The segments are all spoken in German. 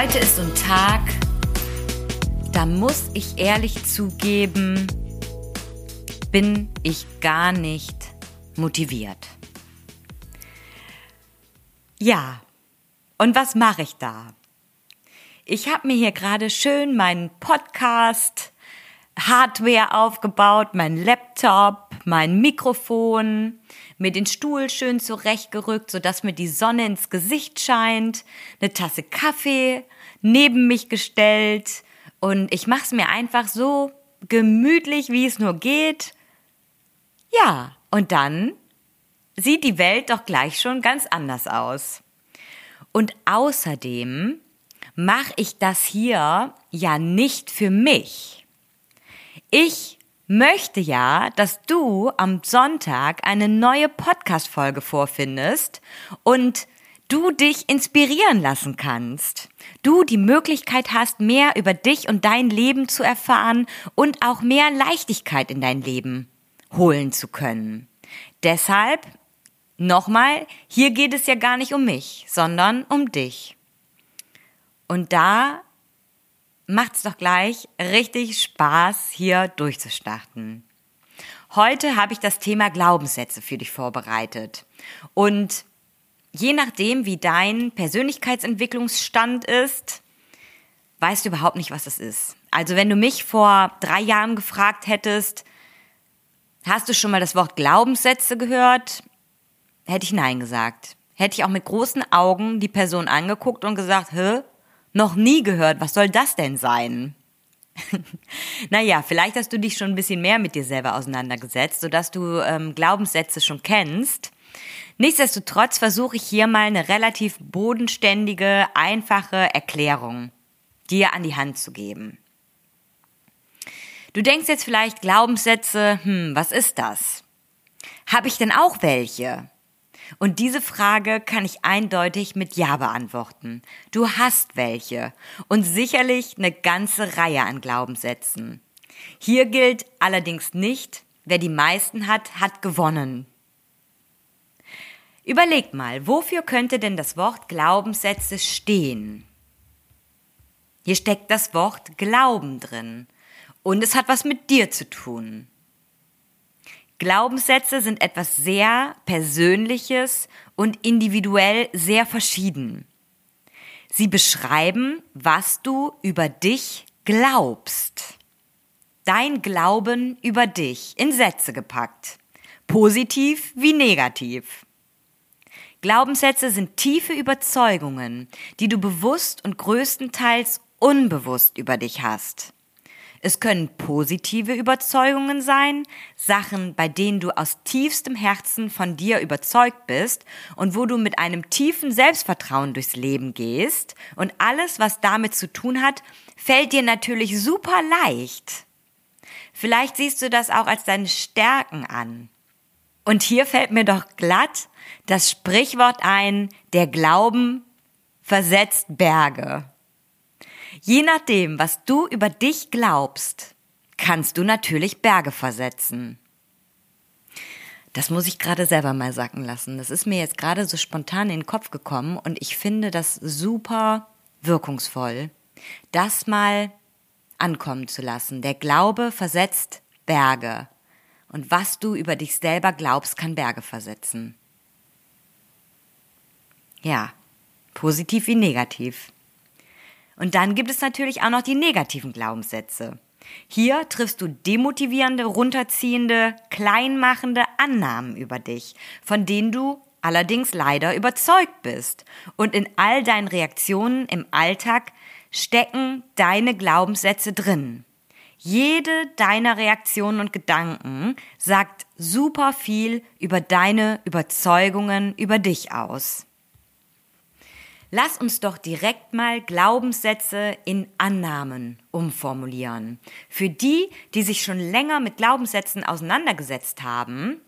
Heute ist so ein Tag, da muss ich ehrlich zugeben, bin ich gar nicht motiviert. Ja, und was mache ich da? Ich habe mir hier gerade schön meinen Podcast, Hardware aufgebaut, mein Laptop, mein Mikrofon, mir den Stuhl schön zurechtgerückt, sodass mir die Sonne ins Gesicht scheint, eine Tasse Kaffee neben mich gestellt und ich mache es mir einfach so gemütlich, wie es nur geht. Ja, und dann sieht die Welt doch gleich schon ganz anders aus. Und außerdem mache ich das hier ja nicht für mich. Ich möchte ja, dass du am Sonntag eine neue Podcast-Folge vorfindest und du dich inspirieren lassen kannst. Du die Möglichkeit hast, mehr über dich und dein Leben zu erfahren und auch mehr Leichtigkeit in dein Leben holen zu können. Deshalb nochmal, hier geht es ja gar nicht um mich, sondern um dich. Und da macht's doch gleich richtig Spaß, hier durchzustarten. Heute habe ich das Thema Glaubenssätze für dich vorbereitet. Und je nachdem, wie dein Persönlichkeitsentwicklungsstand ist, weißt du überhaupt nicht, was es ist. Also wenn du mich vor drei Jahren gefragt hättest, hast du schon mal das Wort Glaubenssätze gehört? Hätte ich Nein gesagt. Hätte ich auch mit großen Augen die Person angeguckt und gesagt, hä, noch nie gehört. Was soll das denn sein? naja, vielleicht hast du dich schon ein bisschen mehr mit dir selber auseinandergesetzt, sodass du ähm, Glaubenssätze schon kennst. Nichtsdestotrotz versuche ich hier mal eine relativ bodenständige, einfache Erklärung dir an die Hand zu geben. Du denkst jetzt vielleicht Glaubenssätze, hm, was ist das? Habe ich denn auch welche? Und diese Frage kann ich eindeutig mit Ja beantworten. Du hast welche und sicherlich eine ganze Reihe an Glaubenssätzen. Hier gilt allerdings nicht, wer die meisten hat, hat gewonnen. Überleg mal, wofür könnte denn das Wort Glaubenssätze stehen? Hier steckt das Wort Glauben drin und es hat was mit dir zu tun. Glaubenssätze sind etwas sehr Persönliches und individuell sehr verschieden. Sie beschreiben, was du über dich glaubst. Dein Glauben über dich in Sätze gepackt. Positiv wie negativ. Glaubenssätze sind tiefe Überzeugungen, die du bewusst und größtenteils unbewusst über dich hast. Es können positive Überzeugungen sein, Sachen, bei denen du aus tiefstem Herzen von dir überzeugt bist und wo du mit einem tiefen Selbstvertrauen durchs Leben gehst und alles, was damit zu tun hat, fällt dir natürlich super leicht. Vielleicht siehst du das auch als deine Stärken an. Und hier fällt mir doch glatt das Sprichwort ein, der Glauben versetzt Berge. Je nachdem, was du über dich glaubst, kannst du natürlich Berge versetzen. Das muss ich gerade selber mal sacken lassen. Das ist mir jetzt gerade so spontan in den Kopf gekommen und ich finde das super wirkungsvoll, das mal ankommen zu lassen. Der Glaube versetzt Berge. Und was du über dich selber glaubst, kann Berge versetzen. Ja, positiv wie negativ. Und dann gibt es natürlich auch noch die negativen Glaubenssätze. Hier triffst du demotivierende, runterziehende, kleinmachende Annahmen über dich, von denen du allerdings leider überzeugt bist. Und in all deinen Reaktionen im Alltag stecken deine Glaubenssätze drin. Jede deiner Reaktionen und Gedanken sagt super viel über deine Überzeugungen über dich aus. Lass uns doch direkt mal Glaubenssätze in Annahmen umformulieren. Für die, die sich schon länger mit Glaubenssätzen auseinandergesetzt haben,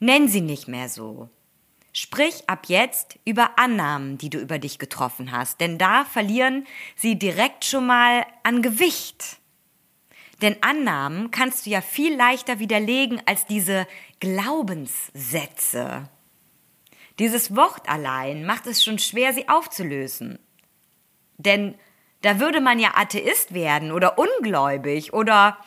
nenn sie nicht mehr so. Sprich ab jetzt über Annahmen, die du über dich getroffen hast, denn da verlieren sie direkt schon mal an Gewicht. Denn Annahmen kannst du ja viel leichter widerlegen als diese Glaubenssätze. Dieses Wort allein macht es schon schwer, sie aufzulösen. Denn da würde man ja Atheist werden oder ungläubig oder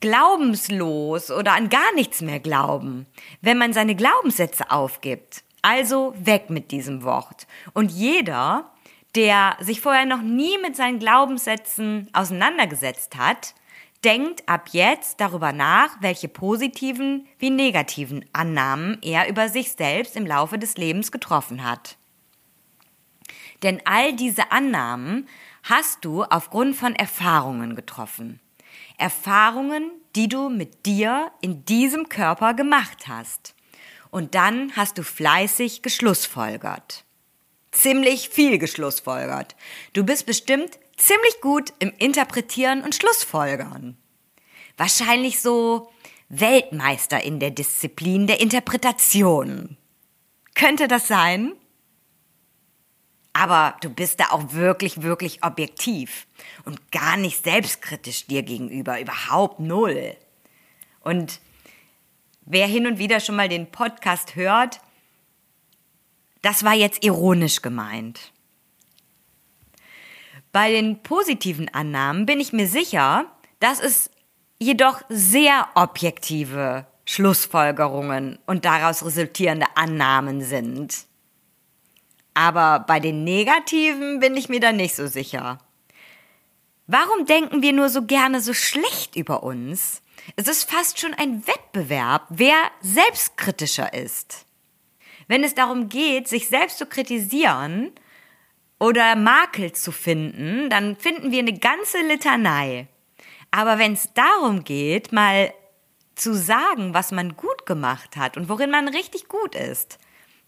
glaubenslos oder an gar nichts mehr glauben, wenn man seine Glaubenssätze aufgibt. Also weg mit diesem Wort. Und jeder, der sich vorher noch nie mit seinen Glaubenssätzen auseinandergesetzt hat, denkt ab jetzt darüber nach, welche positiven wie negativen Annahmen er über sich selbst im Laufe des Lebens getroffen hat. Denn all diese Annahmen hast du aufgrund von Erfahrungen getroffen. Erfahrungen, die du mit dir in diesem Körper gemacht hast. Und dann hast du fleißig geschlussfolgert. Ziemlich viel geschlussfolgert. Du bist bestimmt ziemlich gut im Interpretieren und Schlussfolgern. Wahrscheinlich so Weltmeister in der Disziplin der Interpretation. Könnte das sein? Aber du bist da auch wirklich, wirklich objektiv und gar nicht selbstkritisch dir gegenüber, überhaupt null. Und wer hin und wieder schon mal den Podcast hört, das war jetzt ironisch gemeint. Bei den positiven Annahmen bin ich mir sicher, dass es jedoch sehr objektive Schlussfolgerungen und daraus resultierende Annahmen sind. Aber bei den negativen bin ich mir da nicht so sicher. Warum denken wir nur so gerne so schlecht über uns? Es ist fast schon ein Wettbewerb, wer selbstkritischer ist. Wenn es darum geht, sich selbst zu kritisieren, oder Makel zu finden, dann finden wir eine ganze Litanei. Aber wenn es darum geht, mal zu sagen, was man gut gemacht hat und worin man richtig gut ist,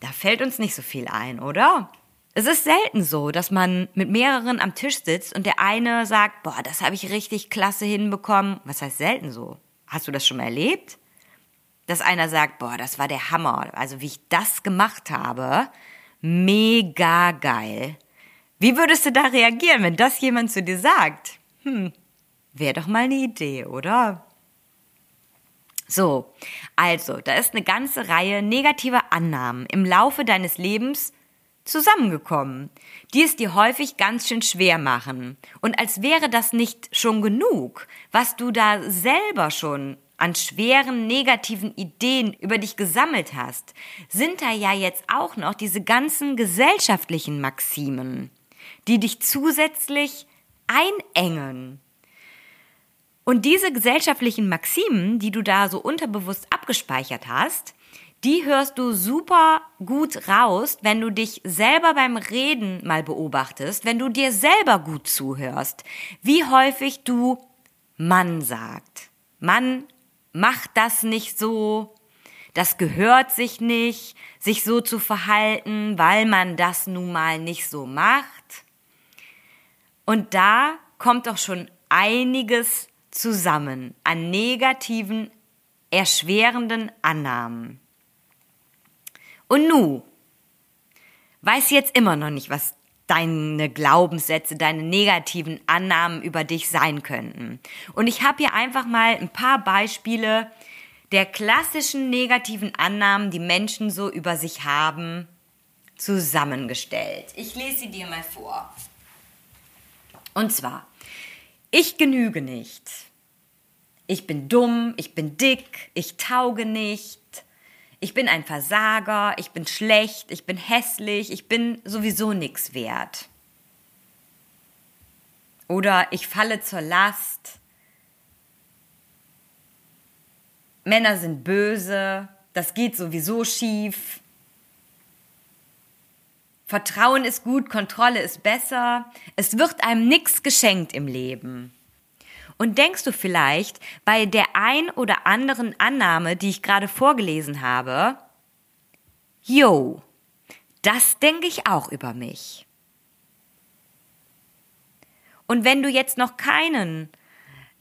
da fällt uns nicht so viel ein, oder? Es ist selten so, dass man mit mehreren am Tisch sitzt und der eine sagt, boah, das habe ich richtig klasse hinbekommen. Was heißt selten so? Hast du das schon mal erlebt? Dass einer sagt, boah, das war der Hammer. Also wie ich das gemacht habe, mega geil. Wie würdest du da reagieren, wenn das jemand zu dir sagt? Hm, wäre doch mal eine Idee, oder? So, also, da ist eine ganze Reihe negativer Annahmen im Laufe deines Lebens zusammengekommen, die es dir häufig ganz schön schwer machen. Und als wäre das nicht schon genug, was du da selber schon an schweren negativen Ideen über dich gesammelt hast, sind da ja jetzt auch noch diese ganzen gesellschaftlichen Maximen die dich zusätzlich einengen. Und diese gesellschaftlichen Maximen, die du da so unterbewusst abgespeichert hast, die hörst du super gut raus, wenn du dich selber beim Reden mal beobachtest, wenn du dir selber gut zuhörst, wie häufig du Mann sagt. Mann, mach das nicht so, das gehört sich nicht, sich so zu verhalten, weil man das nun mal nicht so macht. Und da kommt doch schon einiges zusammen an negativen, erschwerenden Annahmen. Und nu, weiß jetzt immer noch nicht, was deine Glaubenssätze, deine negativen Annahmen über dich sein könnten. Und ich habe hier einfach mal ein paar Beispiele der klassischen negativen Annahmen, die Menschen so über sich haben, zusammengestellt. Ich lese sie dir mal vor. Und zwar, ich genüge nicht. Ich bin dumm, ich bin dick, ich tauge nicht. Ich bin ein Versager, ich bin schlecht, ich bin hässlich, ich bin sowieso nichts wert. Oder ich falle zur Last. Männer sind böse, das geht sowieso schief. Vertrauen ist gut, Kontrolle ist besser. Es wird einem nichts geschenkt im Leben. Und denkst du vielleicht bei der ein oder anderen Annahme, die ich gerade vorgelesen habe, yo, das denke ich auch über mich. Und wenn du jetzt noch keinen,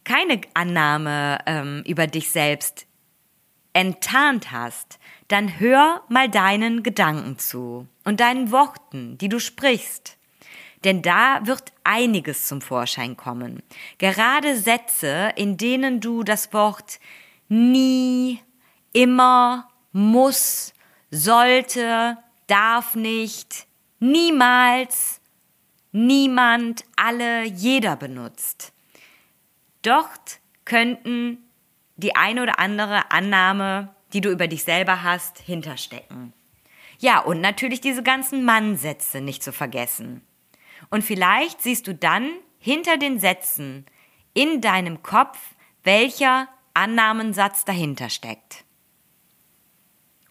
keine Annahme ähm, über dich selbst enttarnt hast, dann hör mal deinen Gedanken zu und deinen Worten, die du sprichst. Denn da wird einiges zum Vorschein kommen. Gerade Sätze, in denen du das Wort nie, immer, muss, sollte, darf nicht, niemals, niemand, alle, jeder benutzt. Dort könnten die eine oder andere Annahme, die du über dich selber hast, hinterstecken. Ja, und natürlich diese ganzen Mannsätze nicht zu vergessen. Und vielleicht siehst du dann hinter den Sätzen in deinem Kopf, welcher Annahmensatz dahinter steckt.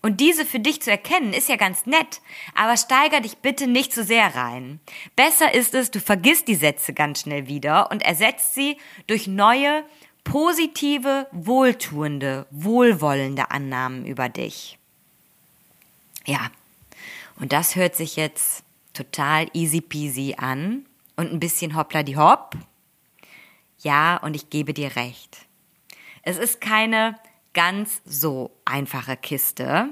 Und diese für dich zu erkennen, ist ja ganz nett, aber steiger dich bitte nicht zu sehr rein. Besser ist es, du vergisst die Sätze ganz schnell wieder und ersetzt sie durch neue, positive, wohltuende, wohlwollende Annahmen über dich. Ja, und das hört sich jetzt total easy peasy an und ein bisschen hoppla die hopp. Ja, und ich gebe dir recht. Es ist keine ganz so einfache Kiste.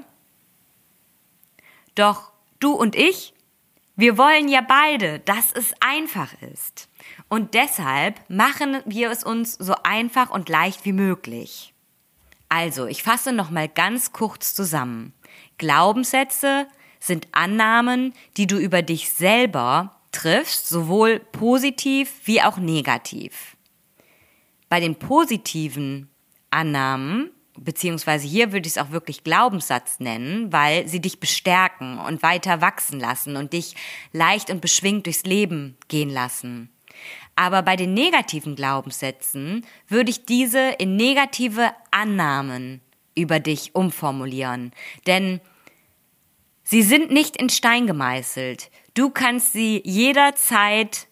Doch du und ich, wir wollen ja beide, dass es einfach ist. Und deshalb machen wir es uns so einfach und leicht wie möglich. Also, ich fasse noch mal ganz kurz zusammen. Glaubenssätze sind Annahmen, die du über dich selber triffst, sowohl positiv wie auch negativ. Bei den positiven Annahmen, beziehungsweise hier würde ich es auch wirklich Glaubenssatz nennen, weil sie dich bestärken und weiter wachsen lassen und dich leicht und beschwingt durchs Leben gehen lassen. Aber bei den negativen Glaubenssätzen würde ich diese in negative Annahmen über dich umformulieren. Denn sie sind nicht in Stein gemeißelt. Du kannst sie jederzeit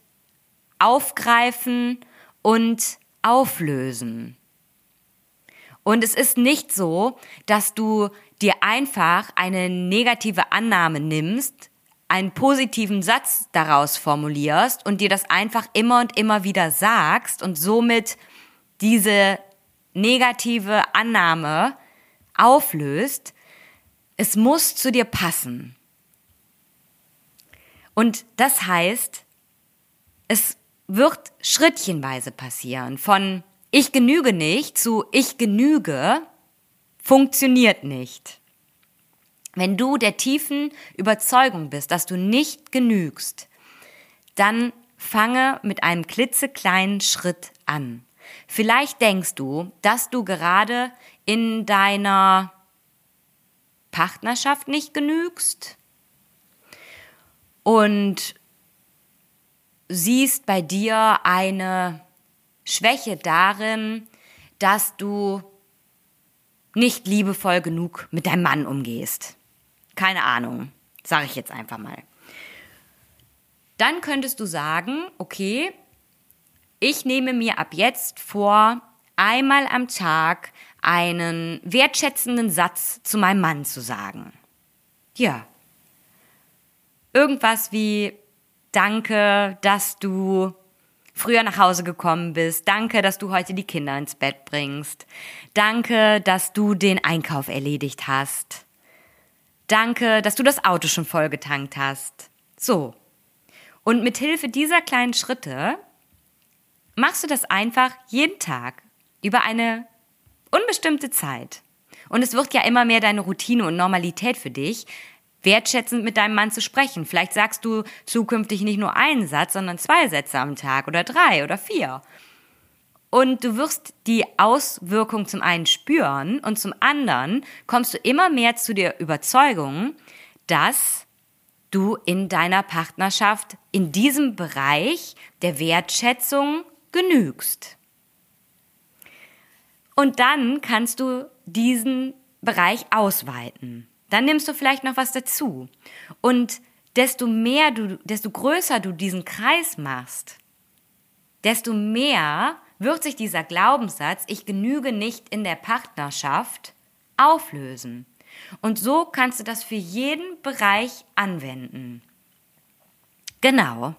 aufgreifen und auflösen. Und es ist nicht so, dass du dir einfach eine negative Annahme nimmst, einen positiven Satz daraus formulierst und dir das einfach immer und immer wieder sagst und somit diese negative Annahme auflöst. Es muss zu dir passen. Und das heißt, es wird schrittchenweise passieren von ich genüge nicht zu ich genüge funktioniert nicht. Wenn du der tiefen Überzeugung bist, dass du nicht genügst, dann fange mit einem klitzekleinen Schritt an. Vielleicht denkst du, dass du gerade in deiner Partnerschaft nicht genügst und siehst bei dir eine Schwäche darin, dass du nicht liebevoll genug mit deinem Mann umgehst. Keine Ahnung, sage ich jetzt einfach mal. Dann könntest du sagen, okay, ich nehme mir ab jetzt vor, einmal am Tag einen wertschätzenden Satz zu meinem Mann zu sagen. Ja. Irgendwas wie Danke, dass du früher nach Hause gekommen bist. Danke, dass du heute die Kinder ins Bett bringst. Danke, dass du den Einkauf erledigt hast. Danke, dass du das Auto schon voll getankt hast. So. Und mit Hilfe dieser kleinen Schritte machst du das einfach jeden Tag über eine unbestimmte Zeit. Und es wird ja immer mehr deine Routine und Normalität für dich, wertschätzend mit deinem Mann zu sprechen. Vielleicht sagst du zukünftig nicht nur einen Satz, sondern zwei Sätze am Tag oder drei oder vier. Und du wirst die Auswirkung zum einen spüren und zum anderen kommst du immer mehr zu der Überzeugung, dass du in deiner Partnerschaft in diesem Bereich der Wertschätzung genügst. Und dann kannst du diesen Bereich ausweiten. Dann nimmst du vielleicht noch was dazu. Und desto mehr du, desto größer du diesen Kreis machst, desto mehr wird sich dieser Glaubenssatz, ich genüge nicht in der Partnerschaft, auflösen. Und so kannst du das für jeden Bereich anwenden. Genau.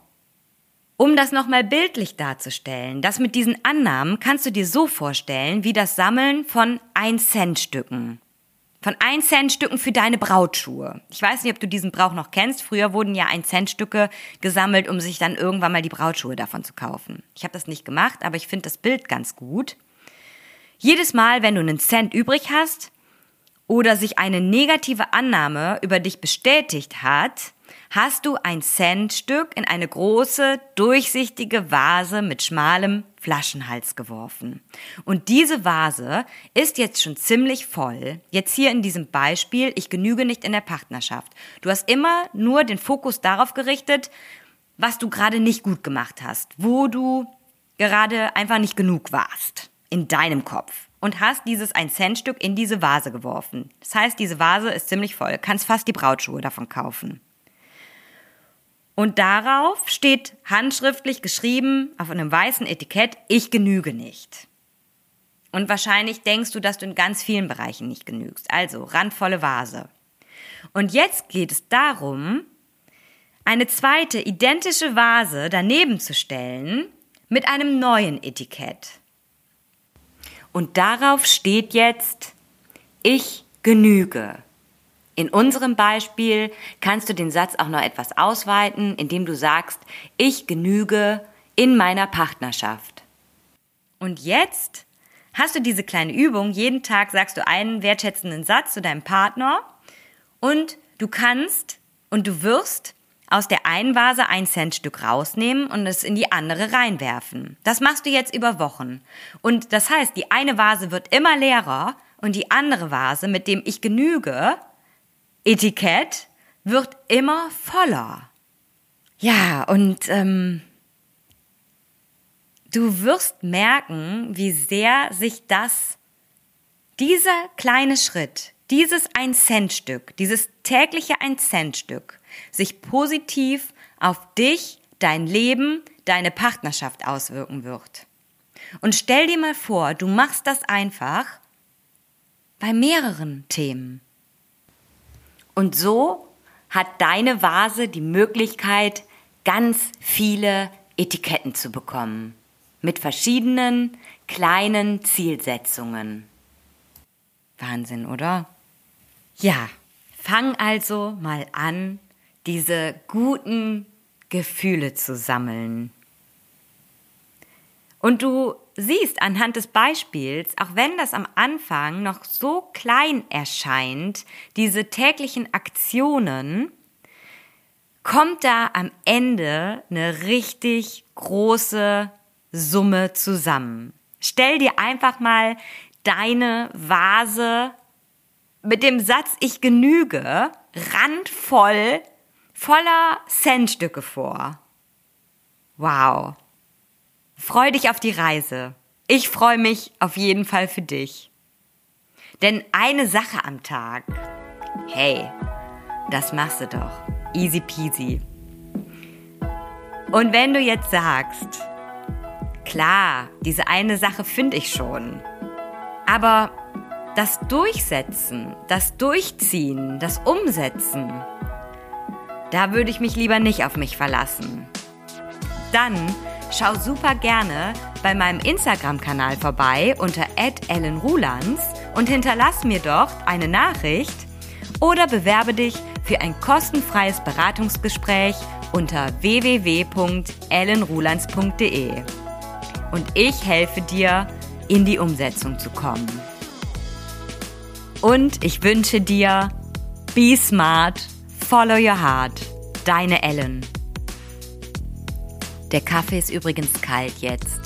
Um das nochmal bildlich darzustellen, das mit diesen Annahmen kannst du dir so vorstellen wie das Sammeln von 1 Cent Stücken. Von 1 Cent Stücken für deine Brautschuhe. Ich weiß nicht, ob du diesen Brauch noch kennst. Früher wurden ja 1 Cent Stücke gesammelt, um sich dann irgendwann mal die Brautschuhe davon zu kaufen. Ich habe das nicht gemacht, aber ich finde das Bild ganz gut. Jedes Mal, wenn du einen Cent übrig hast oder sich eine negative Annahme über dich bestätigt hat, hast du ein Centstück in eine große, durchsichtige Vase mit schmalem Flaschenhals geworfen. Und diese Vase ist jetzt schon ziemlich voll. Jetzt hier in diesem Beispiel, ich genüge nicht in der Partnerschaft. Du hast immer nur den Fokus darauf gerichtet, was du gerade nicht gut gemacht hast, wo du gerade einfach nicht genug warst in deinem Kopf und hast dieses 1 Cent Stück in diese Vase geworfen. Das heißt, diese Vase ist ziemlich voll, kannst fast die Brautschuhe davon kaufen. Und darauf steht handschriftlich geschrieben auf einem weißen Etikett, ich genüge nicht. Und wahrscheinlich denkst du, dass du in ganz vielen Bereichen nicht genügst. Also randvolle Vase. Und jetzt geht es darum, eine zweite identische Vase daneben zu stellen mit einem neuen Etikett. Und darauf steht jetzt, ich genüge. In unserem Beispiel kannst du den Satz auch noch etwas ausweiten, indem du sagst, ich genüge in meiner Partnerschaft. Und jetzt hast du diese kleine Übung, jeden Tag sagst du einen wertschätzenden Satz zu deinem Partner und du kannst und du wirst aus der einen Vase ein Centstück rausnehmen und es in die andere reinwerfen. Das machst du jetzt über Wochen. Und das heißt, die eine Vase wird immer leerer und die andere Vase, mit dem ich genüge, Etikett wird immer voller. Ja, und ähm, du wirst merken, wie sehr sich das, dieser kleine Schritt, dieses ein Cent Stück, dieses tägliche ein Cent Stück, sich positiv auf dich, dein Leben, deine Partnerschaft auswirken wird. Und stell dir mal vor, du machst das einfach bei mehreren Themen. Und so hat deine Vase die Möglichkeit, ganz viele Etiketten zu bekommen. Mit verschiedenen kleinen Zielsetzungen. Wahnsinn, oder? Ja, fang also mal an, diese guten Gefühle zu sammeln. Und du siehst anhand des Beispiels, auch wenn das am Anfang noch so klein erscheint, diese täglichen Aktionen, kommt da am Ende eine richtig große Summe zusammen. Stell dir einfach mal deine Vase mit dem Satz Ich genüge randvoll voller Centstücke vor. Wow. Freu dich auf die Reise. Ich freue mich auf jeden Fall für dich. Denn eine Sache am Tag, hey, das machst du doch. Easy peasy. Und wenn du jetzt sagst, klar, diese eine Sache finde ich schon, aber das Durchsetzen, das Durchziehen, das Umsetzen, da würde ich mich lieber nicht auf mich verlassen. Dann Schau super gerne bei meinem Instagram-Kanal vorbei unter @ellenrulands und hinterlass mir dort eine Nachricht oder bewerbe dich für ein kostenfreies Beratungsgespräch unter www.ellenrulands.de. Und ich helfe dir, in die Umsetzung zu kommen. Und ich wünsche dir, be smart, follow your heart, deine Ellen. Der Kaffee ist übrigens kalt jetzt.